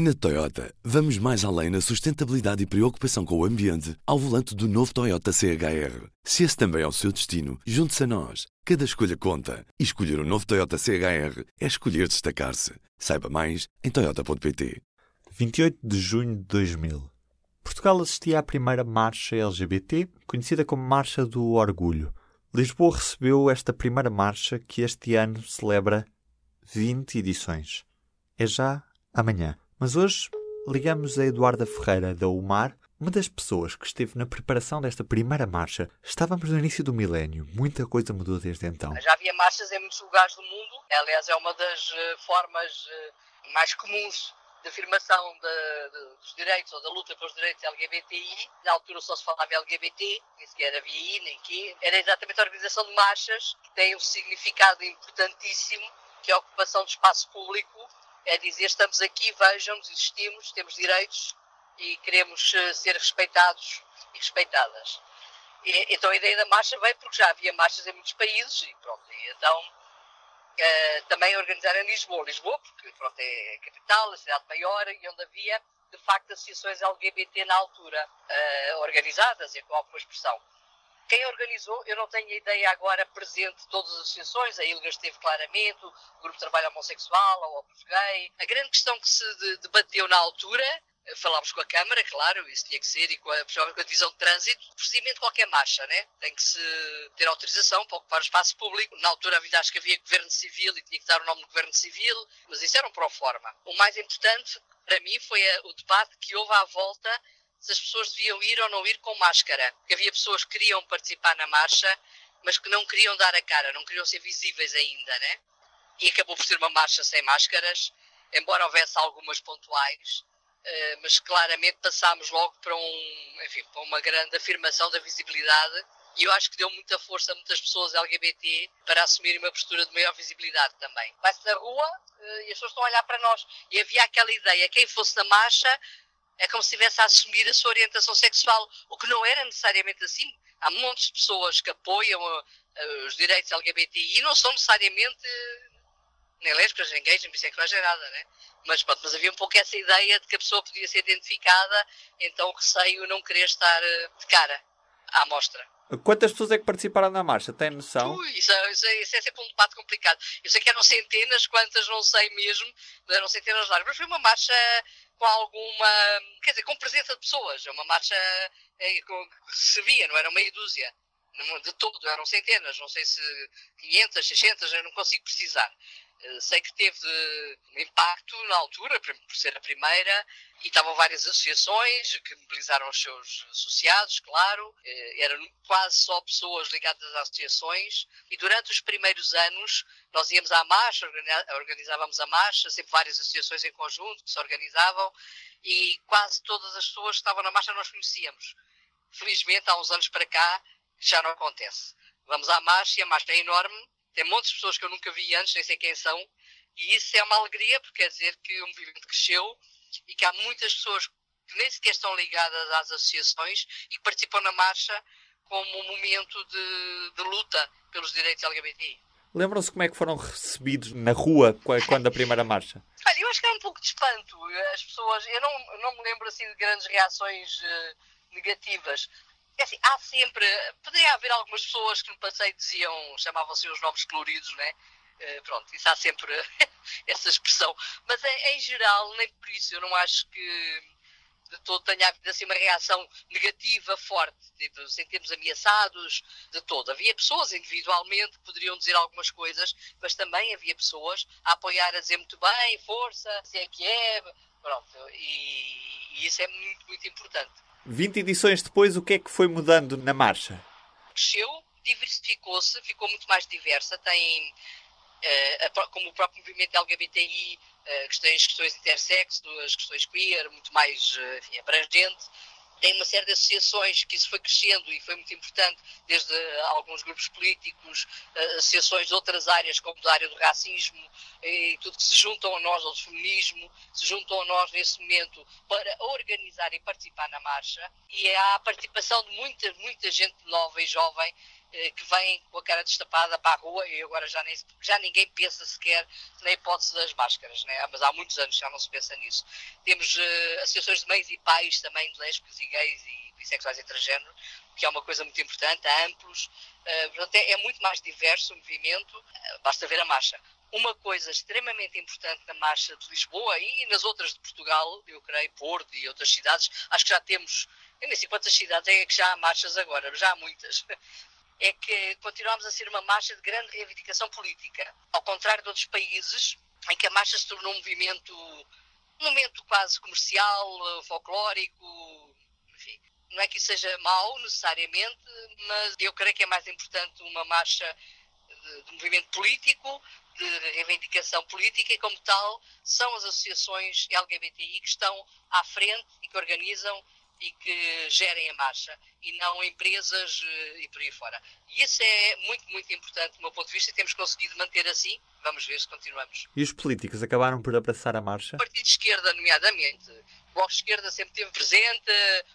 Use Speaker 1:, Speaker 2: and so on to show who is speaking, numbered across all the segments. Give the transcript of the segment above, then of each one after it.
Speaker 1: Na Toyota, vamos mais além na sustentabilidade e preocupação com o ambiente ao volante do novo Toyota CHR. Se esse também é o seu destino, junte-se a nós. Cada escolha conta. E escolher o um novo Toyota CHR é escolher destacar-se. Saiba mais em Toyota.pt.
Speaker 2: 28 de junho de 2000. Portugal assistia à primeira marcha LGBT, conhecida como Marcha do Orgulho. Lisboa recebeu esta primeira marcha que este ano celebra 20 edições. É já amanhã. Mas hoje ligamos a Eduarda Ferreira da UMAR, uma das pessoas que esteve na preparação desta primeira marcha. Estávamos no início do milénio, muita coisa mudou desde então.
Speaker 3: Já havia marchas em muitos lugares do mundo, aliás, é uma das eh, formas eh, mais comuns de afirmação de, de, dos direitos ou da luta pelos direitos LGBTI. Na altura só se falava LGBT, nem sequer havia I, nem Q. Era exatamente a organização de marchas, que tem um significado importantíssimo, que é a ocupação do espaço público é dizer estamos aqui, vejam-nos, existimos, temos direitos e queremos eh, ser respeitados e respeitadas. E, então a ideia da marcha veio porque já havia marchas em muitos países e pronto, e então uh, também organizaram em Lisboa. Lisboa, porque pronto, é a capital, a cidade maior e onde havia de facto associações LGBT na altura, uh, organizadas e com alguma expressão. Quem organizou, eu não tenho ideia agora presente de todas as associações, a ILGA esteve claramente, o Grupo de Trabalho Homossexual, a Opus Gay. A grande questão que se debateu na altura eh, falámos com a Câmara, claro, isso tinha que ser, e com a, com a divisão de trânsito, o procedimento qualquer marcha, né? Tem que se ter autorização para ocupar o espaço público. Na altura acho que havia governo civil e tinha que dar o nome do governo civil, mas isso era um pro forma. O mais importante para mim foi a, o debate que houve à volta se as pessoas deviam ir ou não ir com máscara. Porque havia pessoas que queriam participar na marcha, mas que não queriam dar a cara, não queriam ser visíveis ainda, né? E acabou por ser uma marcha sem máscaras, embora houvesse algumas pontuais, eh, mas claramente passámos logo para, um, enfim, para uma grande afirmação da visibilidade e eu acho que deu muita força a muitas pessoas LGBT para assumirem uma postura de maior visibilidade também. Vai-se na rua eh, e as pessoas estão a olhar para nós. E havia aquela ideia, quem fosse na marcha é como se estivesse a assumir a sua orientação sexual, o que não era necessariamente assim. Há montes de pessoas que apoiam uh, os direitos LGBTI e não são necessariamente nem lésbicas, nem gays, nem bissexuais, nem nada, né? Mas, pronto, mas havia um pouco essa ideia de que a pessoa podia ser identificada, então receio não querer estar uh, de cara à mostra.
Speaker 2: Quantas pessoas é que participaram na marcha? Tem noção?
Speaker 3: Ui, isso, é, isso, é, isso, é, sempre um debate complicado. Eu sei que eram centenas, quantas não sei mesmo, eram centenas de largas, mas foi uma marcha com alguma, quer dizer, com presença de pessoas. É uma marcha é, que se via, não era meia dúzia. De todo, eram centenas, não sei se 500, 600, eu não consigo precisar. Eh, sei que teve um impacto na altura, por ser a primeira, e estavam várias associações que mobilizaram os seus associados, claro. Eh, eram quase só pessoas ligadas às associações. E durante os primeiros anos, nós íamos à marcha, organizávamos a marcha, sempre várias associações em conjunto que se organizavam, e quase todas as pessoas que estavam na marcha nós conhecíamos. Felizmente, há uns anos para cá, já não acontece. Vamos à marcha e a marcha é enorme tem montes de pessoas que eu nunca vi antes, nem sei quem são, e isso é uma alegria, porque quer dizer que o movimento cresceu e que há muitas pessoas que nem sequer estão ligadas às associações e que participam na marcha como um momento de, de luta pelos direitos LGBTI.
Speaker 2: Lembram-se como é que foram recebidos na rua quando a primeira marcha?
Speaker 3: Olha, eu acho que era um pouco de espanto. As pessoas, eu não, não me lembro assim de grandes reações uh, negativas. É assim, há sempre. Poderia haver algumas pessoas que no passeio diziam, chamavam-se os nomes coloridos, né? Uh, pronto, isso há sempre essa expressão. Mas em, em, geral, nem por isso, eu não acho que de todo tenha havido assim uma reação negativa forte, tipo, sentimos ameaçados, de todo. Havia pessoas individualmente que poderiam dizer algumas coisas, mas também havia pessoas a apoiar, a dizer muito bem, força, se é que é, pronto, e, e isso é muito, muito importante.
Speaker 2: 20 edições depois, o que é que foi mudando na marcha?
Speaker 3: Cresceu, diversificou-se, ficou muito mais diversa. Tem, uh, como o próprio movimento LGBTI, uh, eh, questões, questões intersexo, as questões queer, muito mais uh, enfim, abrangente tem uma série de associações que isso foi crescendo e foi muito importante, desde alguns grupos políticos, eh, associações de outras áreas, como da área do racismo, e tudo que se juntam a nós, ao feminismo, se juntam a nós nesse momento para organizar e participar na marcha. E há a participação de muita, muita gente nova e jovem eh, que vêm com a cara destapada para a rua e agora já, nem, já ninguém pensa sequer na hipótese das máscaras, né? mas há muitos anos já não se pensa nisso. Temos uh, associações de mães e pais também de lésbicos e gays e bissexuais e transgênero, que é uma coisa muito importante, amplos, uh, portanto é, é, muito mais diverso o movimento, uh, basta ver a marcha. Uma coisa extremamente importante na marcha de Lisboa e nas outras de Portugal, eu creio, Porto e outras cidades, acho que já temos, eu nem sei quantas cidades é que já há marchas agora, já há muitas, é que continuamos a ser uma marcha de grande reivindicação política. Ao contrário de outros países, em que a marcha se tornou um movimento, um momento quase comercial, folclórico, enfim. Não é que isso seja mau, necessariamente, mas eu creio que é mais importante uma marcha de, de movimento político, de reivindicação política e, como tal, são as associações LGBTI que estão à frente e que organizam e que gerem a marcha e não empresas uh, e por aí fora. E isso é muito, muito importante do meu ponto de vista e temos conseguido manter assim. Vamos ver se continuamos.
Speaker 2: E os políticos acabaram por abraçar a marcha?
Speaker 3: O Partido de Esquerda, nomeadamente. O Bloco de Esquerda sempre esteve presente,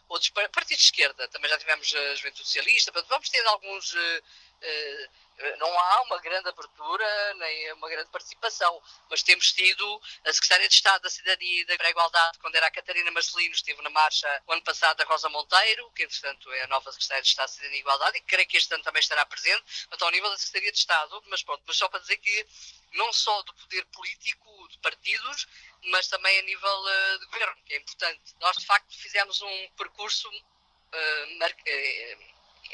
Speaker 3: outros partidos de esquerda, também já tivemos a Juventude Socialista, vamos ter alguns. Uh, uh, não há uma grande abertura nem uma grande participação, mas temos tido a Secretária de Estado da Cidadania e da Igualdade, quando era a Catarina Marcelino, esteve na marcha o ano passado a Rosa Monteiro, que entretanto é a nova Secretária de Estado da Cidadania e Igualdade, e creio que este ano também estará presente, então ao nível da Secretaria de Estado, mas pronto, mas só para dizer que não só do poder político, de partidos, mas também a nível uh, de governo, que é importante. Nós de facto fizemos um percurso uh,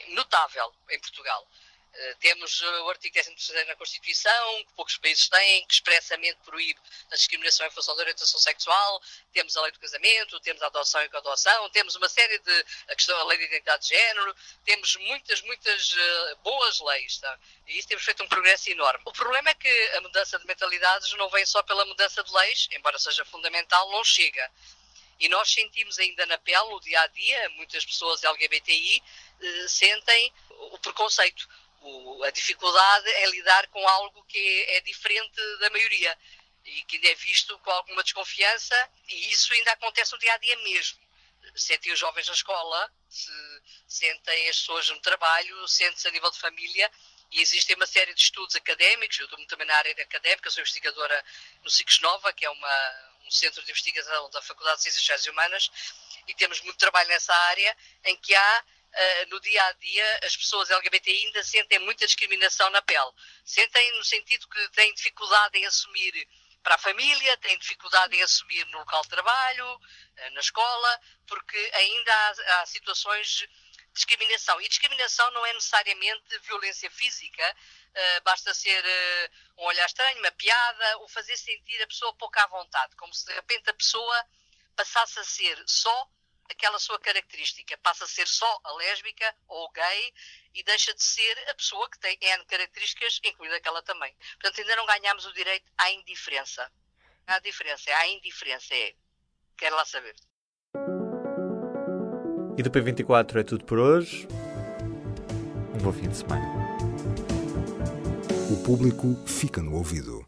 Speaker 3: notável em Portugal. Eh, temos eh, o artigo 13 na Constituição, que poucos países têm, que expressamente proíbe a discriminação em função da orientação sexual, temos a lei do casamento, temos a adoção e coadoção, temos uma série de. a questão da lei de identidade de género, temos muitas, muitas uh, boas leis, tá? e isso temos feito um progresso enorme. O problema é que a mudança de mentalidades não vem só pela mudança de leis, embora seja fundamental, não chega. E nós sentimos ainda na pele, no dia a dia, muitas pessoas LGBTI uh, sentem o preconceito o, a dificuldade é lidar com algo que é diferente da maioria e que ainda é visto com alguma desconfiança e isso ainda acontece no dia a dia mesmo. Sentem os jovens na escola, se sentem as pessoas no trabalho, sentem-se a nível de família e existem uma série de estudos académicos. Eu estou também na área académica, sou investigadora no CICS Nova, que é uma, um centro de investigação da Faculdade de Ciências Sociais e Humanas, e temos muito trabalho nessa área em que há uh, no dia a dia as pessoas LGBTI ainda sentem muita discriminação na pele. Sentem no sentido que têm dificuldade em assumir para a família, têm dificuldade em assumir no local de trabalho, uh, na escola, porque ainda há, há situações de discriminação. E discriminação não é necessariamente violência física, uh, basta ser uh, um olhar estranho, uma piada, ou fazer sentir a pessoa pouco à vontade, como se de repente a pessoa passasse a ser só aquela sua característica, passa a ser só a lésbica ou gay e deixa de ser a pessoa que tem N características, incluindo aquela também. Portanto, ainda não ganhamos o direito à indiferença. Há diferença, há indiferença, é. Quero lá saber.
Speaker 2: E do P24 é tudo por hoje. Um bom fim de semana.
Speaker 1: O público fica no ouvido.